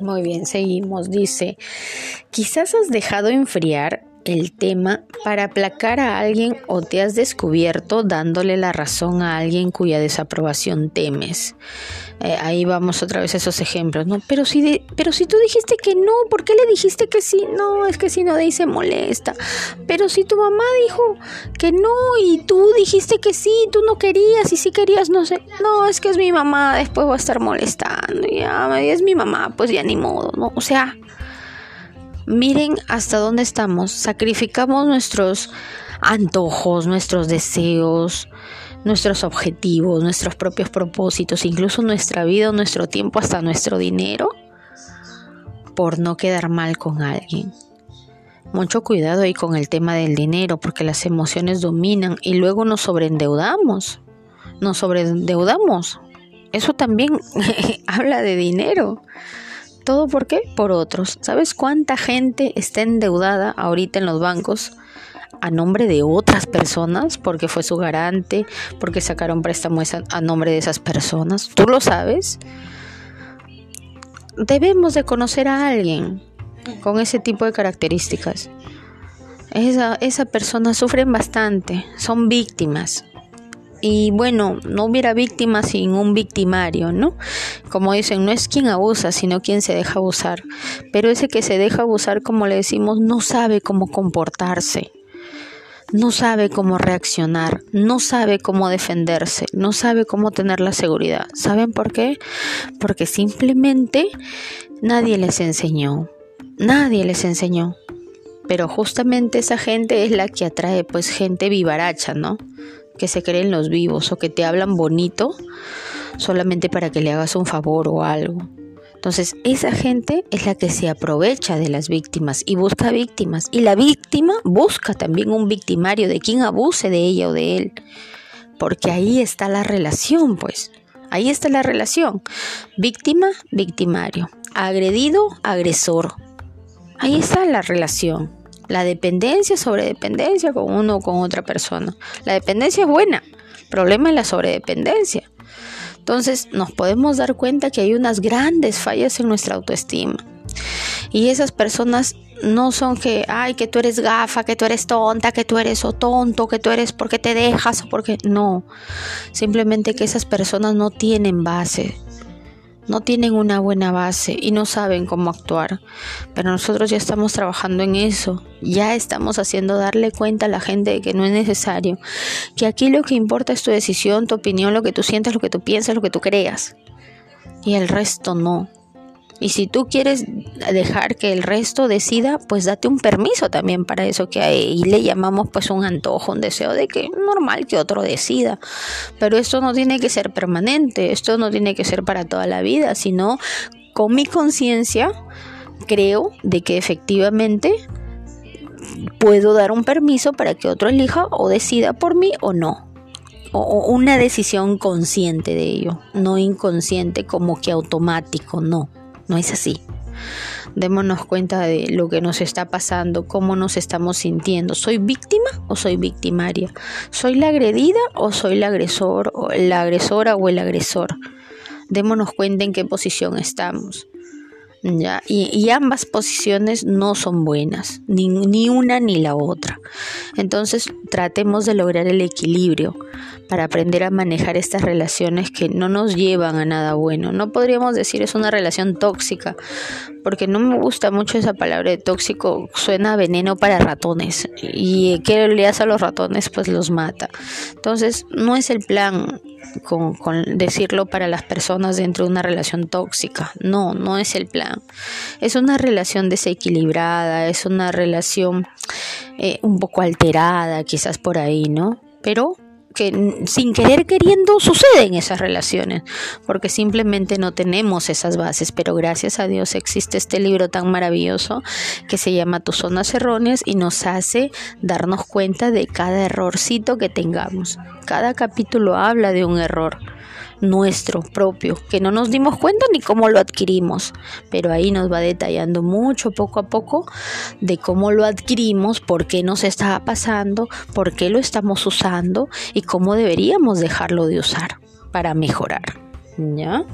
Muy bien, seguimos. Dice, quizás has dejado enfriar el tema para aplacar a alguien o te has descubierto dándole la razón a alguien cuya desaprobación temes. Eh, ahí vamos otra vez a esos ejemplos, ¿no? Pero si, pero si tú dijiste que no, ¿por qué le dijiste que sí? No, es que si no dice molesta. Pero si tu mamá dijo que no y tú dijiste que sí, tú no querías y si querías, no sé. No, es que es mi mamá, después va a estar molestando. Ya, es mi mamá, pues ya ni modo, ¿no? O sea, Miren hasta dónde estamos. Sacrificamos nuestros antojos, nuestros deseos, nuestros objetivos, nuestros propios propósitos, incluso nuestra vida, nuestro tiempo, hasta nuestro dinero, por no quedar mal con alguien. Mucho cuidado ahí con el tema del dinero, porque las emociones dominan y luego nos sobreendeudamos. Nos sobreendeudamos. Eso también habla de dinero. ¿Todo por qué? Por otros. ¿Sabes cuánta gente está endeudada ahorita en los bancos a nombre de otras personas? Porque fue su garante, porque sacaron préstamos a nombre de esas personas. ¿Tú lo sabes? Debemos de conocer a alguien con ese tipo de características. Esa, esa persona sufren bastante, son víctimas y bueno, no hubiera víctima sin un victimario, ¿no? Como dicen, no es quien abusa, sino quien se deja abusar. Pero ese que se deja abusar, como le decimos, no sabe cómo comportarse, no sabe cómo reaccionar, no sabe cómo defenderse, no sabe cómo tener la seguridad. ¿Saben por qué? Porque simplemente nadie les enseñó, nadie les enseñó. Pero justamente esa gente es la que atrae pues gente vivaracha, ¿no? Que se creen los vivos o que te hablan bonito solamente para que le hagas un favor o algo. Entonces, esa gente es la que se aprovecha de las víctimas y busca víctimas. Y la víctima busca también un victimario de quien abuse de ella o de él. Porque ahí está la relación, pues. Ahí está la relación. Víctima, victimario. Agredido, agresor. Ahí está la relación. La dependencia, sobredependencia con uno o con otra persona. La dependencia es buena, problema es la sobredependencia. Entonces nos podemos dar cuenta que hay unas grandes fallas en nuestra autoestima. Y esas personas no son que, ay, que tú eres gafa, que tú eres tonta, que tú eres o tonto, que tú eres porque te dejas o porque... No, simplemente que esas personas no tienen base no tienen una buena base y no saben cómo actuar. Pero nosotros ya estamos trabajando en eso, ya estamos haciendo darle cuenta a la gente de que no es necesario, que aquí lo que importa es tu decisión, tu opinión, lo que tú sientes, lo que tú piensas, lo que tú creas. Y el resto no. Y si tú quieres dejar que el resto decida, pues date un permiso también para eso que ahí le llamamos pues un antojo, un deseo de que normal que otro decida. Pero esto no tiene que ser permanente, esto no tiene que ser para toda la vida, sino con mi conciencia creo de que efectivamente puedo dar un permiso para que otro elija o decida por mí o no o una decisión consciente de ello, no inconsciente como que automático, no. No es así. Démonos cuenta de lo que nos está pasando, cómo nos estamos sintiendo. ¿Soy víctima o soy victimaria? ¿Soy la agredida o soy la agresor o la agresora o el agresor? Démonos cuenta en qué posición estamos. ¿Ya? Y, ambas posiciones no son buenas, ni, ni una ni la otra. Entonces tratemos de lograr el equilibrio para aprender a manejar estas relaciones que no nos llevan a nada bueno. No podríamos decir es una relación tóxica, porque no me gusta mucho esa palabra de tóxico, suena veneno para ratones y que le hace a los ratones pues los mata. Entonces no es el plan con, decirlo para las personas dentro de una relación tóxica. No, no es el plan. Es una relación desequilibrada, es una relación eh, un poco alterada, quizás por ahí, ¿no? Pero que sin querer queriendo suceden esas relaciones, porque simplemente no tenemos esas bases, pero gracias a Dios existe este libro tan maravilloso que se llama Tus zonas erróneas y nos hace darnos cuenta de cada errorcito que tengamos. Cada capítulo habla de un error nuestro propio, que no nos dimos cuenta ni cómo lo adquirimos, pero ahí nos va detallando mucho poco a poco de cómo lo adquirimos, por qué nos está pasando, por qué lo estamos usando y cómo deberíamos dejarlo de usar para mejorar. ¿Ya?